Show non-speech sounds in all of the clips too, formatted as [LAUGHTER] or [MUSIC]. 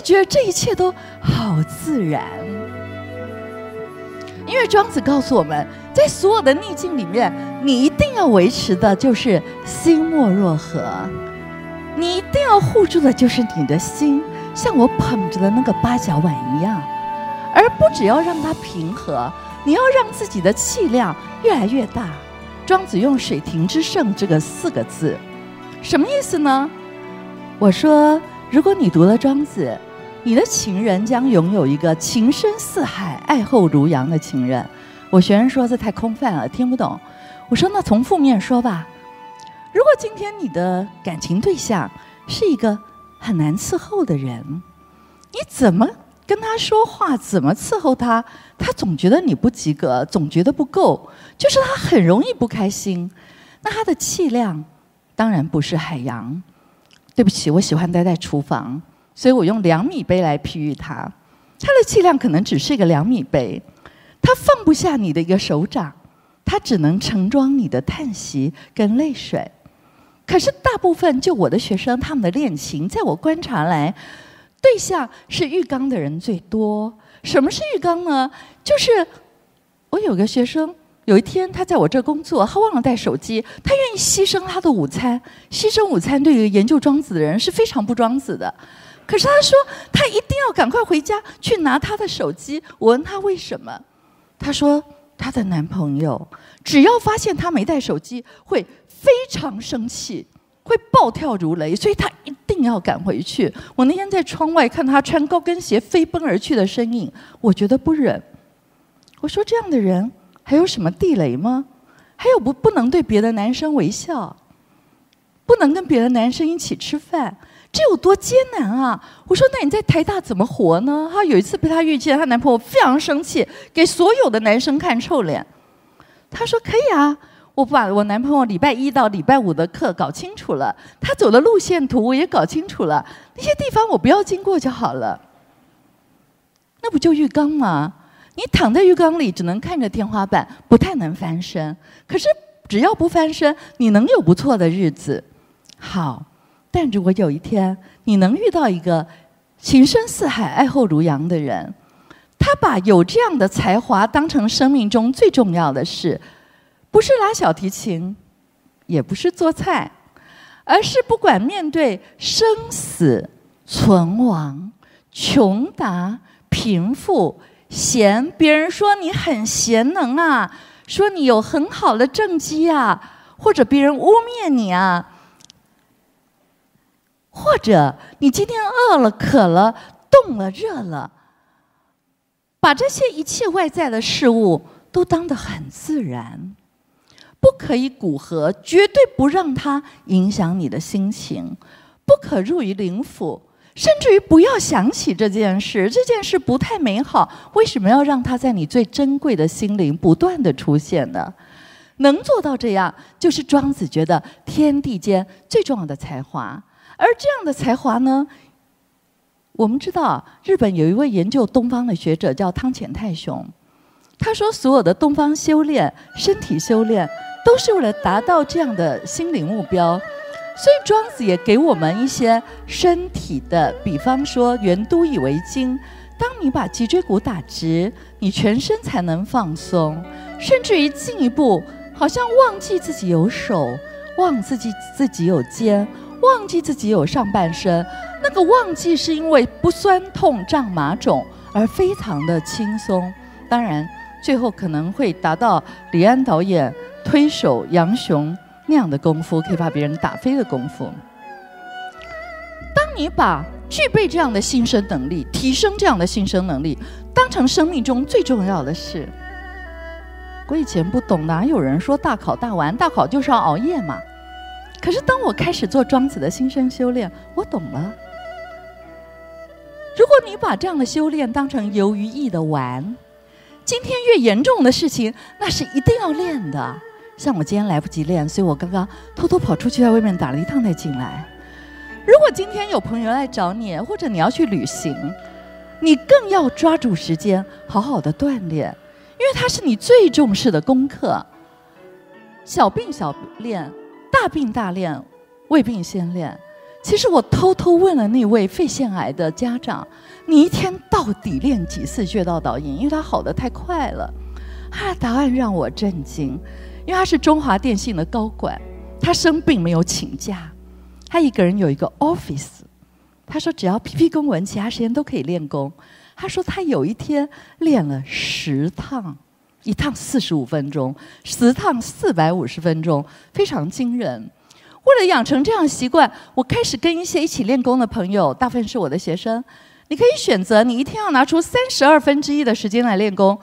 觉得这一切都好自然。因为庄子告诉我们，在所有的逆境里面，你一定要维持的就是心莫若何，你一定要护住的就是你的心，像我捧着的那个八角碗一样，而不只要让它平和，你要让自己的气量越来越大。庄子用“水亭之胜”这个四个字，什么意思呢？我说，如果你读了庄子。你的情人将拥有一个情深似海、爱厚如羊的情人。我学生说这太空泛了，听不懂。我说那从负面说吧。如果今天你的感情对象是一个很难伺候的人，你怎么跟他说话，怎么伺候他，他总觉得你不及格，总觉得不够，就是他很容易不开心。那他的气量当然不是海洋。对不起，我喜欢待在厨房。所以我用两米杯来比喻它，它的气量可能只是一个两米杯，它放不下你的一个手掌，它只能盛装你的叹息跟泪水。可是大部分就我的学生他们的恋情，在我观察来，对象是浴缸的人最多。什么是浴缸呢？就是我有个学生，有一天他在我这工作，他忘了带手机，他愿意牺牲他的午餐，牺牲午餐对于研究庄子的人是非常不庄子的。可是他说，他一定要赶快回家去拿他的手机。我问他为什么，他说他的男朋友只要发现他没带手机，会非常生气，会暴跳如雷，所以他一定要赶回去。我那天在窗外看他穿高跟鞋飞奔而去的身影，我觉得不忍。我说这样的人还有什么地雷吗？还有不不能对别的男生微笑，不能跟别的男生一起吃饭。这有多艰难啊！我说，那你在台大怎么活呢？她有一次被她遇见，她男朋友非常生气，给所有的男生看臭脸。她说：“可以啊，我把我男朋友礼拜一到礼拜五的课搞清楚了，他走的路线图我也搞清楚了，那些地方我不要经过就好了。那不就浴缸吗？你躺在浴缸里，只能看着天花板，不太能翻身。可是只要不翻身，你能有不错的日子。好。”但如果有一天你能遇到一个情深似海、爱厚如羊的人，他把有这样的才华当成生命中最重要的事，不是拉小提琴，也不是做菜，而是不管面对生死存亡、穷达贫富、贤，别人说你很贤能啊，说你有很好的政绩啊，或者别人污蔑你啊。或者你今天饿了、渴了、冻了、热了，把这些一切外在的事物都当得很自然，不可以蛊合，绝对不让它影响你的心情，不可入于灵府，甚至于不要想起这件事。这件事不太美好，为什么要让它在你最珍贵的心灵不断的出现呢？能做到这样，就是庄子觉得天地间最重要的才华。而这样的才华呢？我们知道，日本有一位研究东方的学者叫汤浅泰雄，他说，所有的东方修炼、身体修炼，都是为了达到这样的心灵目标。所以庄子也给我们一些身体的，比方说圆都以为经，当你把脊椎骨打直，你全身才能放松，甚至于进一步，好像忘记自己有手，忘自己自己有肩。忘记自己有上半身，那个忘记是因为不酸痛胀麻肿而非常的轻松。当然，最后可能会达到李安导演推手杨雄那样的功夫，可以把别人打飞的功夫。当你把具备这样的新生能力、提升这样的新生能力当成生命中最重要的事，我以前不懂，哪有人说大考大玩？大考就是要熬夜嘛。可是，当我开始做庄子的心生修炼，我懂了。如果你把这样的修炼当成游于意的玩，今天越严重的事情，那是一定要练的。像我今天来不及练，所以我刚刚偷偷跑出去在外面打了一趟再进来。如果今天有朋友来找你，或者你要去旅行，你更要抓住时间好好的锻炼，因为它是你最重视的功课。小病小练。大病大练，未病先练。其实我偷偷问了那位肺腺癌的家长：“你一天到底练几次穴道导引？”因为他好的太快了。他的答案让我震惊，因为他是中华电信的高管，他生病没有请假，他一个人有一个 office。他说：“只要批批公文，其他时间都可以练功。”他说：“他有一天练了十趟，一趟四十五分钟，十趟四百五十分钟，非常惊人。为了养成这样习惯，我开始跟一些一起练功的朋友，大部分是我的学生。你可以选择，你一天要拿出三十二分之一的时间来练功，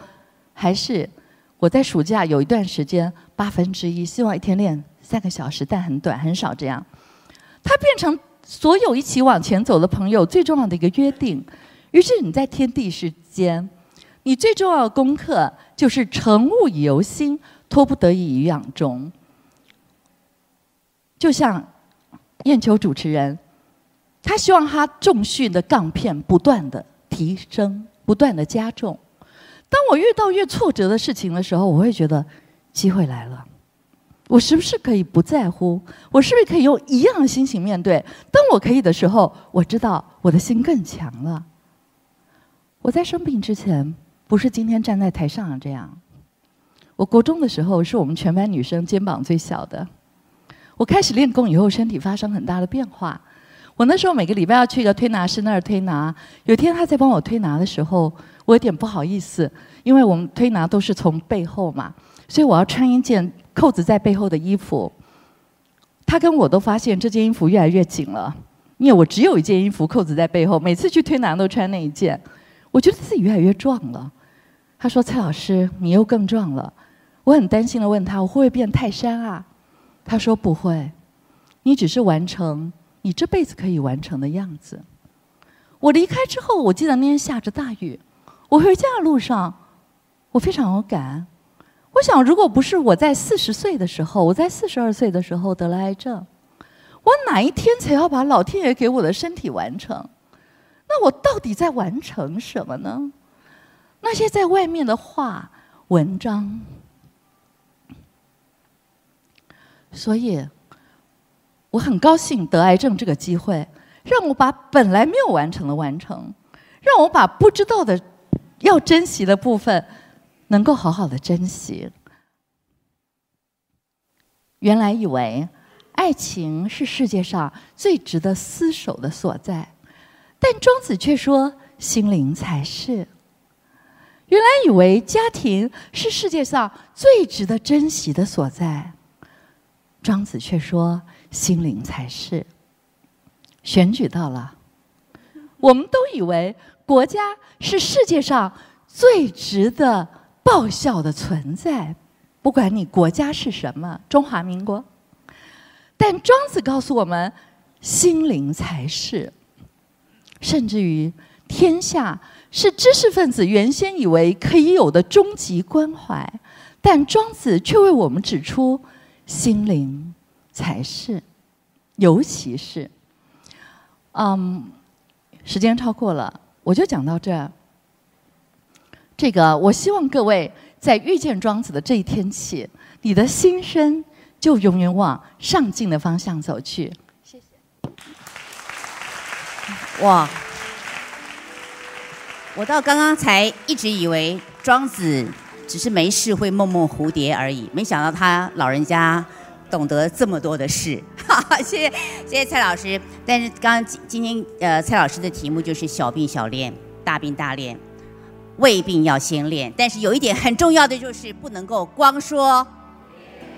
还是我在暑假有一段时间八分之一，希望一天练三个小时，但很短，很少这样。它变成。”所有一起往前走的朋友，最重要的一个约定。于是你在天地之间，你最重要的功课就是乘物以由心，托不得已于养中。就像燕秋主持人，他希望他重训的杠片不断的提升，不断的加重。当我遇到越挫折的事情的时候，我会觉得机会来了。我是不是可以不在乎？我是不是可以用一样的心情面对？当我可以的时候，我知道我的心更强了。我在生病之前，不是今天站在台上这样。我国中的时候，是我们全班女生肩膀最小的。我开始练功以后，身体发生很大的变化。我那时候每个礼拜要去一个推拿师那儿推拿。有天他在帮我推拿的时候，我有点不好意思，因为我们推拿都是从背后嘛，所以我要穿一件。扣子在背后的衣服，他跟我都发现这件衣服越来越紧了，因为我只有一件衣服，扣子在背后，每次去推拿都穿那一件，我觉得自己越来越壮了。他说：“蔡老师，你又更壮了。”我很担心的问他：“我会不会变泰山啊？”他说：“不会，你只是完成你这辈子可以完成的样子。”我离开之后，我记得那天下着大雨，我回家的路上，我非常有感。我想，如果不是我在四十岁的时候，我在四十二岁的时候得了癌症，我哪一天才要把老天爷给我的身体完成？那我到底在完成什么呢？那些在外面的话、文章，所以我很高兴得癌症这个机会，让我把本来没有完成的完成，让我把不知道的、要珍惜的部分。能够好好的珍惜。原来以为爱情是世界上最值得厮守的所在，但庄子却说心灵才是。原来以为家庭是世界上最值得珍惜的所在，庄子却说心灵才是。选举到了，我们都以为国家是世界上最值得。报效的存在，不管你国家是什么，中华民国。但庄子告诉我们，心灵才是。甚至于，天下是知识分子原先以为可以有的终极关怀，但庄子却为我们指出，心灵才是。尤其是，嗯，时间超过了，我就讲到这儿。这个，我希望各位在遇见庄子的这一天起，你的心声就永远往上进的方向走去。谢谢。哇！我到刚刚才一直以为庄子只是没事会梦梦蝴蝶而已，没想到他老人家懂得这么多的事。哈哈，谢谢谢谢蔡老师。但是刚今今天呃，蔡老师的题目就是小病小练，大病大练。胃病要先练，但是有一点很重要的就是不能够光说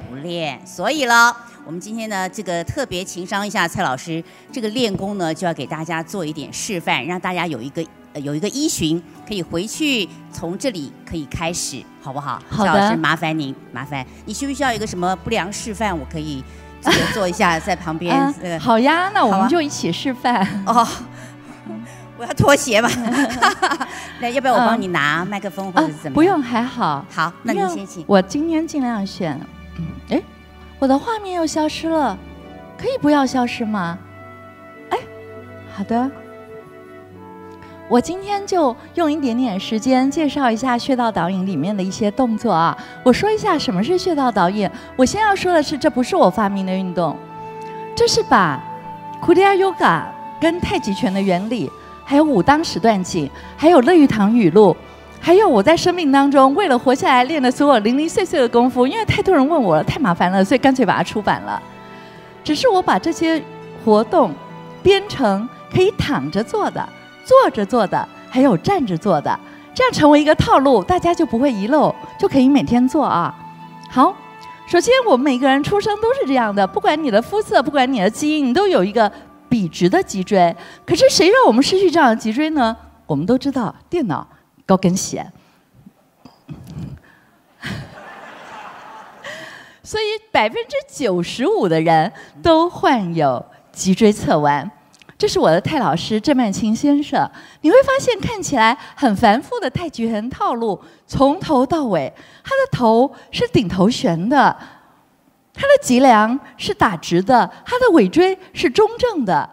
不练。所以了，我们今天呢，这个特别情商一下蔡老师，这个练功呢就要给大家做一点示范，让大家有一个有一个依循，可以回去从这里可以开始，好不好？好的。老师，麻烦您，麻烦你需不需要一个什么不良示范？我可以 [LAUGHS] 做一下在旁边。[LAUGHS] 好呀，那我们就一起示范哦。[LAUGHS] 我要脱鞋吧，那要不要我帮你拿麦克风或者是怎么？不用，还好。好，那您先请。我今天尽量选。哎，我的画面又消失了，可以不要消失吗？哎，好的。我今天就用一点点时间介绍一下穴道导引里面的一些动作啊。我说一下什么是穴道导引。我先要说的是，这不是我发明的运动，这是把库迪亚 Yoga 跟太极拳的原理，还有武当十段锦，还有乐玉堂语录，还有我在生命当中为了活下来练的所有零零碎碎的功夫，因为太多人问我了，太麻烦了，所以干脆把它出版了。只是我把这些活动编成可以躺着做的、坐着做的，还有站着做的，这样成为一个套路，大家就不会遗漏，就可以每天做啊。好，首先我们每个人出生都是这样的，不管你的肤色，不管你的基因，你都有一个笔直的脊椎。可是谁让我们失去这样的脊椎呢？我们都知道，电脑高跟鞋。所以百分之九十五的人都患有脊椎侧弯。这是我的泰老师郑曼青先生。你会发现看起来很繁复的太极拳套路，从头到尾，他的头是顶头悬的，他的脊梁是打直的，他的尾椎是中正的。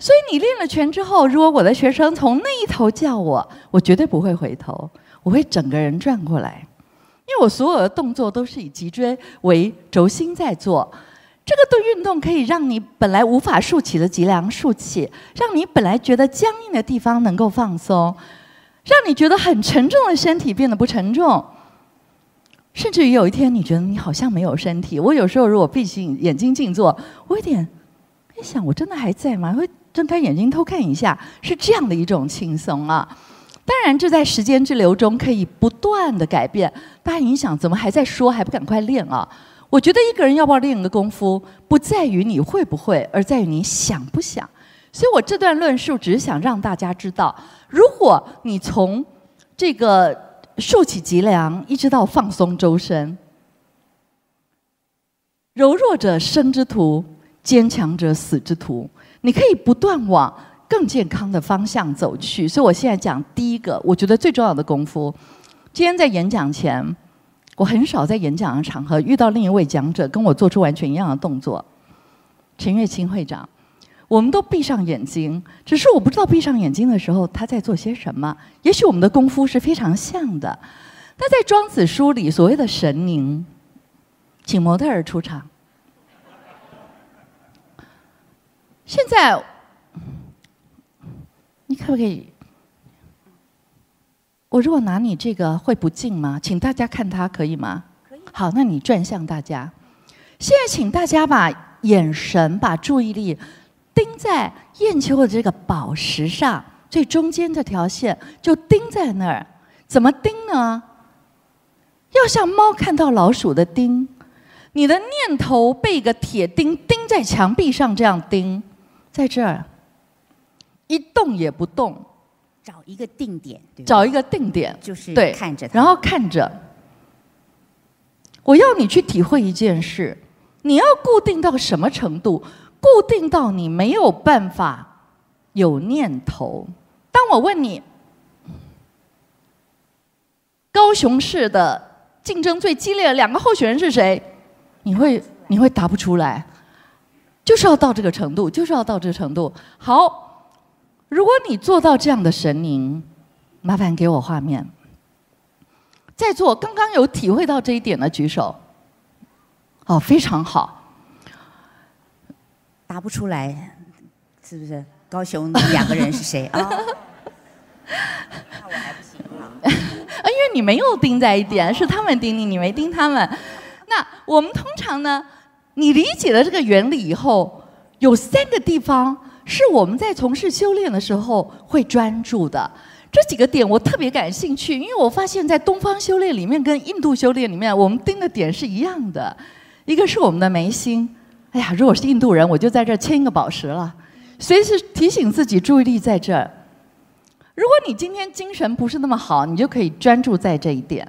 所以你练了拳之后，如果我的学生从那一头叫我，我绝对不会回头，我会整个人转过来。因为我所有的动作都是以脊椎为轴心在做，这个对运动可以让你本来无法竖起的脊梁竖起，让你本来觉得僵硬的地方能够放松，让你觉得很沉重的身体变得不沉重，甚至于有一天你觉得你好像没有身体。我有时候如果闭起眼睛静坐，我有点一想，我真的还在吗？会睁开眼睛偷看一下，是这样的一种轻松啊。当然，这在时间之流中可以不断的改变。大家影响怎么还在说，还不赶快练啊？我觉得一个人要不要练个功夫，不在于你会不会，而在于你想不想。所以我这段论述只是想让大家知道，如果你从这个竖起脊梁，一直到放松周身，柔弱者生之徒，坚强者死之徒。你可以不断往。更健康的方向走去，所以我现在讲第一个，我觉得最重要的功夫。今天在演讲前，我很少在演讲的场合遇到另一位讲者跟我做出完全一样的动作。陈月清会长，我们都闭上眼睛，只是我不知道闭上眼睛的时候他在做些什么。也许我们的功夫是非常像的。那在庄子书里所谓的神灵，请模特儿出场。现在。你可不可以？我如果拿你这个会不敬吗？请大家看它可以吗？可以。好，那你转向大家。现在请大家把眼神、把注意力盯在燕秋的这个宝石上，最中间这条线就盯在那儿。怎么盯呢？要像猫看到老鼠的盯。你的念头被一个铁钉钉在墙壁上，这样钉，在这儿。一动也不动，找一个定点，找一个定点，就是对，看着，然后看着。我要你去体会一件事，你要固定到什么程度？固定到你没有办法有念头。当我问你，高雄市的竞争最激烈的两个候选人是谁？你会你会答不出来，就是要到这个程度，就是要到这个程度。好。如果你做到这样的神灵，麻烦给我画面。在座刚刚有体会到这一点的举手。哦，非常好。答不出来，是不是？高雄两个人是谁啊？那我还不行啊。[LAUGHS] 因为你没有盯在一点，是他们盯你，你没盯他们。那我们通常呢？你理解了这个原理以后，有三个地方。是我们在从事修炼的时候会专注的这几个点，我特别感兴趣，因为我发现，在东方修炼里面跟印度修炼里面，我们盯的点是一样的。一个是我们的眉心，哎呀，如果是印度人，我就在这儿牵一个宝石了，随时提醒自己注意力在这儿。如果你今天精神不是那么好，你就可以专注在这一点。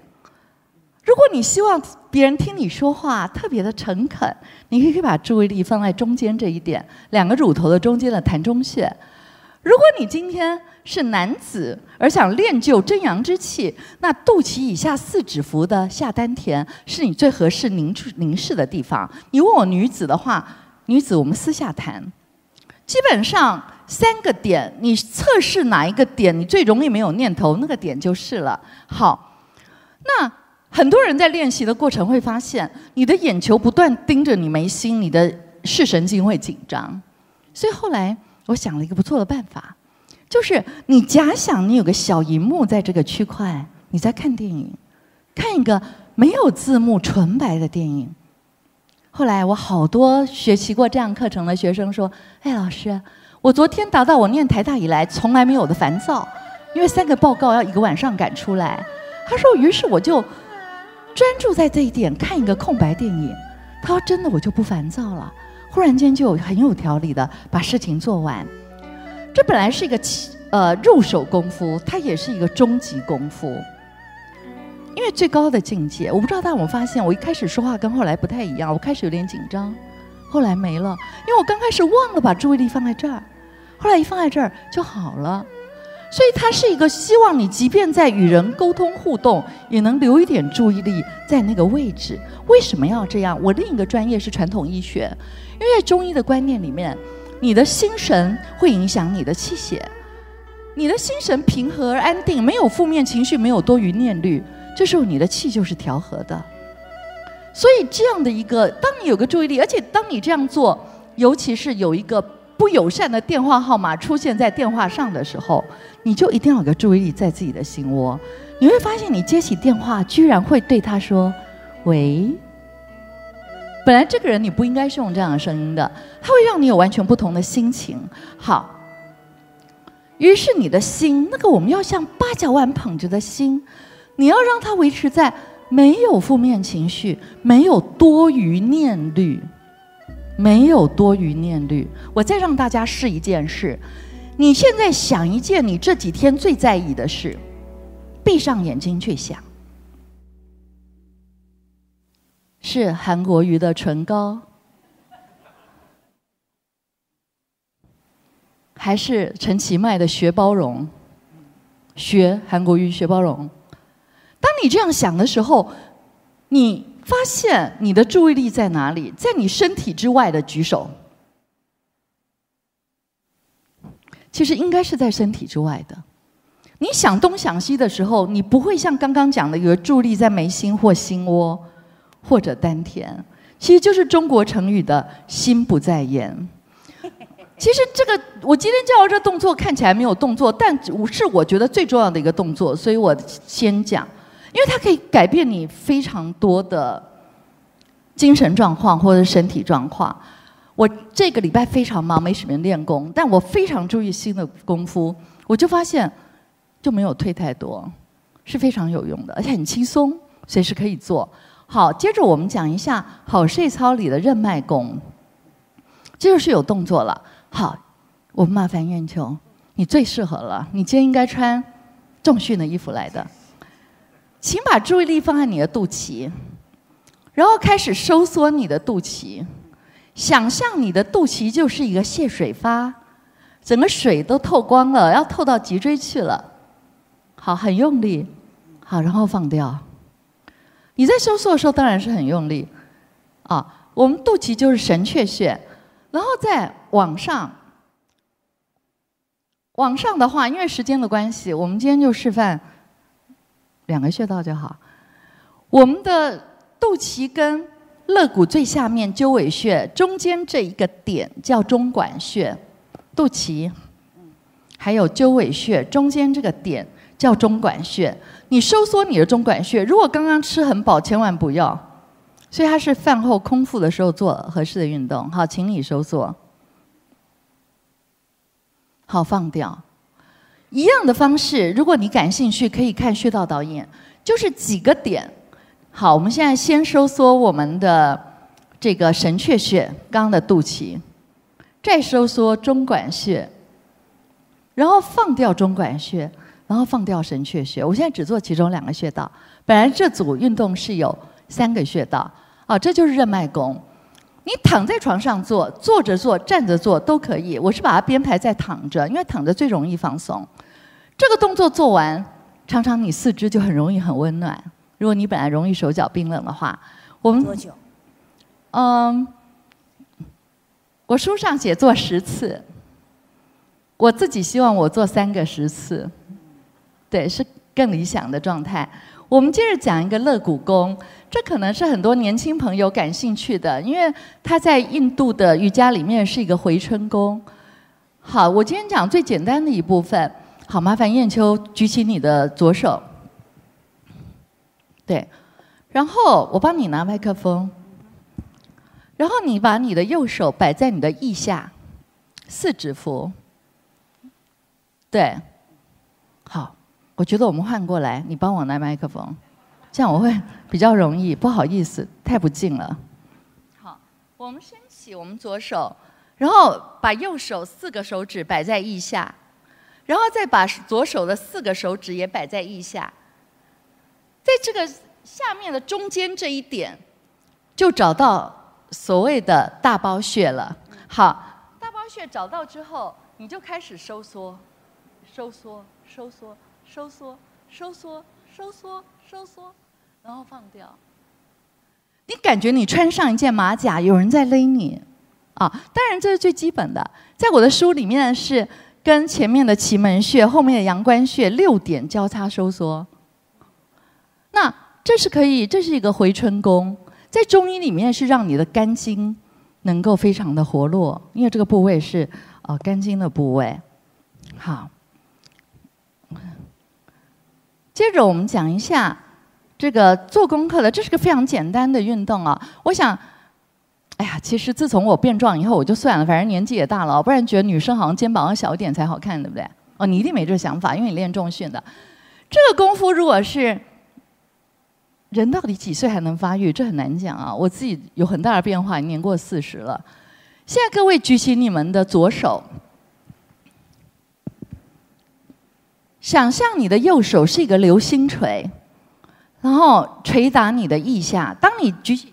如果你希望别人听你说话特别的诚恳，你可以把注意力放在中间这一点，两个乳头的中间的膻中穴。如果你今天是男子而想练就真阳之气，那肚脐以下四指腹的下丹田是你最合适凝凝视的地方。你问我女子的话，女子我们私下谈。基本上三个点，你测试哪一个点你最容易没有念头，那个点就是了。好，那。很多人在练习的过程会发现，你的眼球不断盯着你眉心，你的视神经会紧张。所以后来我想了一个不错的办法，就是你假想你有个小荧幕在这个区块，你在看电影，看一个没有字幕、纯白的电影。后来我好多学习过这样课程的学生说：“哎，老师，我昨天达到我念台大以来从来没有的烦躁，因为三个报告要一个晚上赶出来。”他说：“于是我就专注在这一点，看一个空白电影。”他说：“真的，我就不烦躁了。忽然间就很有条理的把事情做完。这本来是一个起呃入手功夫，它也是一个终极功夫。”因为最高的境界，我不知道大家有没有发现，我一开始说话跟后来不太一样。我开始有点紧张，后来没了，因为我刚开始忘了把注意力放在这儿，后来一放在这儿就好了。所以它是一个希望你，即便在与人沟通互动，也能留一点注意力在那个位置。为什么要这样？我另一个专业是传统医学，因为在中医的观念里面，你的心神会影响你的气血，你的心神平和而安定，没有负面情绪，没有多余念虑。这时候你的气就是调和的，所以这样的一个，当你有个注意力，而且当你这样做，尤其是有一个不友善的电话号码出现在电话上的时候，你就一定要有个注意力在自己的心窝。你会发现，你接起电话，居然会对他说：“喂。”本来这个人你不应该是用这样的声音的，他会让你有完全不同的心情。好，于是你的心，那个我们要像八角碗捧着的心。你要让他维持在没有负面情绪、没有多余念虑、没有多余念虑。我再让大家试一件事：你现在想一件你这几天最在意的事，闭上眼睛去想，是韩国瑜的唇膏，还是陈其迈的学包容？学韩国瑜学包容。当你这样想的时候，你发现你的注意力在哪里？在你身体之外的举手。其实应该是在身体之外的。你想东想西的时候，你不会像刚刚讲的，有注意力在眉心或心窝或者丹田。其实就是中国成语的心不在焉。其实这个我今天教的这动作看起来没有动作，但我是我觉得最重要的一个动作，所以我先讲。因为它可以改变你非常多的精神状况或者身体状况。我这个礼拜非常忙，没时间练功，但我非常注意新的功夫，我就发现就没有退太多，是非常有用的，而且很轻松，随时可以做。好，接着我们讲一下好睡操里的任脉功，这就是有动作了。好，我们麻烦燕秋，你最适合了，你今天应该穿重训的衣服来的。请把注意力放在你的肚脐，然后开始收缩你的肚脐，想象你的肚脐就是一个泄水发，整个水都透光了，要透到脊椎去了。好，很用力，好，然后放掉。你在收缩的时候当然是很用力，啊，我们肚脐就是神阙穴，然后再往上，往上的话，因为时间的关系，我们今天就示范。两个穴道就好。我们的肚脐跟肋骨最下面鸠尾穴中间这一个点叫中脘穴，肚脐，还有鸠尾穴中间这个点叫中脘穴。你收缩你的中脘穴，如果刚刚吃很饱，千万不要。所以它是饭后空腹的时候做合适的运动。好，请你收缩。好，放掉。一样的方式，如果你感兴趣，可以看穴道导演，就是几个点。好，我们现在先收缩我们的这个神阙穴，刚刚的肚脐，再收缩中脘穴，然后放掉中脘穴，然后放掉神阙穴。我现在只做其中两个穴道，本来这组运动是有三个穴道，啊，这就是任脉功。你躺在床上做，坐着做，站着做都可以。我是把它编排在躺着，因为躺着最容易放松。这个动作做完，常常你四肢就很容易很温暖。如果你本来容易手脚冰冷的话，我们多久？嗯，我书上写做十次，我自己希望我做三个十次，对，是更理想的状态。我们接着讲一个肋骨功，这可能是很多年轻朋友感兴趣的，因为它在印度的瑜伽里面是一个回春功。好，我今天讲最简单的一部分。好，麻烦燕秋举起你的左手。对，然后我帮你拿麦克风，然后你把你的右手摆在你的腋下，四指符。对，好，我觉得我们换过来，你帮我拿麦克风，这样我会比较容易。不好意思，太不近了。好，我们升起我们左手，然后把右手四个手指摆在腋下，然后再把左手的四个手指也摆在腋下。在这个下面的中间这一点，就找到所谓的大包穴了。好，大包穴找到之后，你就开始收缩，收缩，收缩，收缩，收缩，收缩，收缩，然后放掉。你感觉你穿上一件马甲，有人在勒你啊！当然这是最基本的，在我的书里面是跟前面的奇门穴、后面的阳关穴六点交叉收缩。那这是可以，这是一个回春功，在中医里面是让你的肝经能够非常的活络，因为这个部位是呃肝经的部位。好，接着我们讲一下这个做功课的，这是个非常简单的运动啊。我想，哎呀，其实自从我变壮以后，我就算了，反正年纪也大了，不然觉得女生好像肩膀要小一点才好看，对不对？哦，你一定没这想法，因为你练重训的。这个功夫如果是。人到底几岁还能发育？这很难讲啊！我自己有很大的变化，年过四十了。现在各位举起你们的左手，想象你的右手是一个流星锤，然后捶打你的腋下。当你举起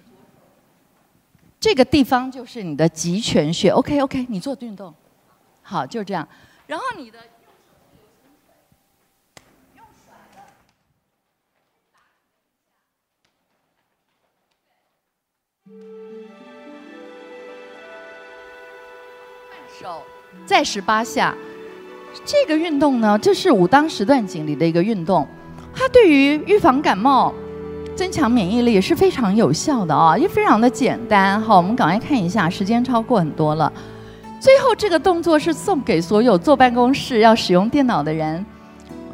这个地方，就是你的极泉穴。OK OK，你做运动，好，就这样。然后你的。手再十八下，这个运动呢，这是武当十段锦里的一个运动，它对于预防感冒、增强免疫力是非常有效的啊，也非常的简单。好，我们赶快看一下，时间超过很多了。最后这个动作是送给所有坐办公室要使用电脑的人，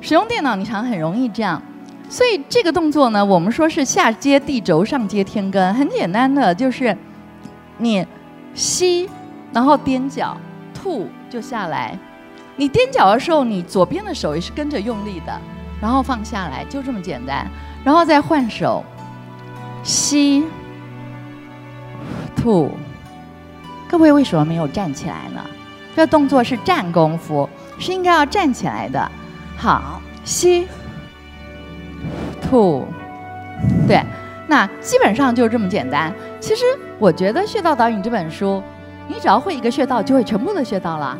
使用电脑你常很容易这样，所以这个动作呢，我们说是下接地轴，上接天根，很简单的就是你吸，然后踮脚。吐就下来，你踮脚的时候，你左边的手也是跟着用力的，然后放下来，就这么简单，然后再换手，吸，吐。各位为什么没有站起来呢？这动作是站功夫，是应该要站起来的。好，吸，吐，对，那基本上就这么简单。其实我觉得《穴道导引》这本书。你只要会一个穴道，就会全部的穴道了。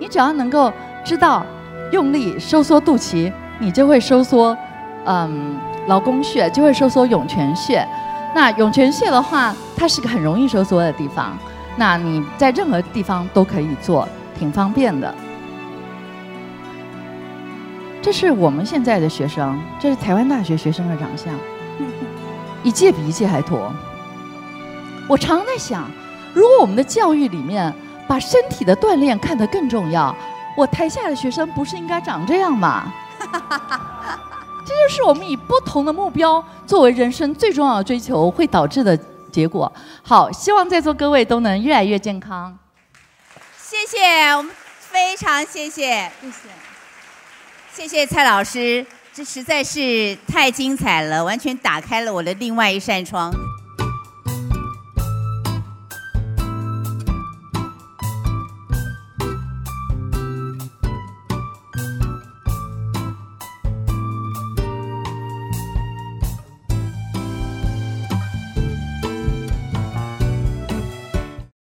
你只要能够知道用力收缩肚脐，你就会收缩，嗯，劳宫穴就会收缩涌泉穴。那涌泉穴的话，它是个很容易收缩的地方。那你在任何地方都可以做，挺方便的。这是我们现在的学生，这是台湾大学学生的长相，一届比一届还驼。我常在想。如果我们的教育里面把身体的锻炼看得更重要，我台下的学生不是应该长这样吗？[LAUGHS] 这就是我们以不同的目标作为人生最重要的追求会导致的结果。好，希望在座各位都能越来越健康。谢谢，我们非常谢谢，谢谢，谢谢蔡老师，这实在是太精彩了，完全打开了我的另外一扇窗。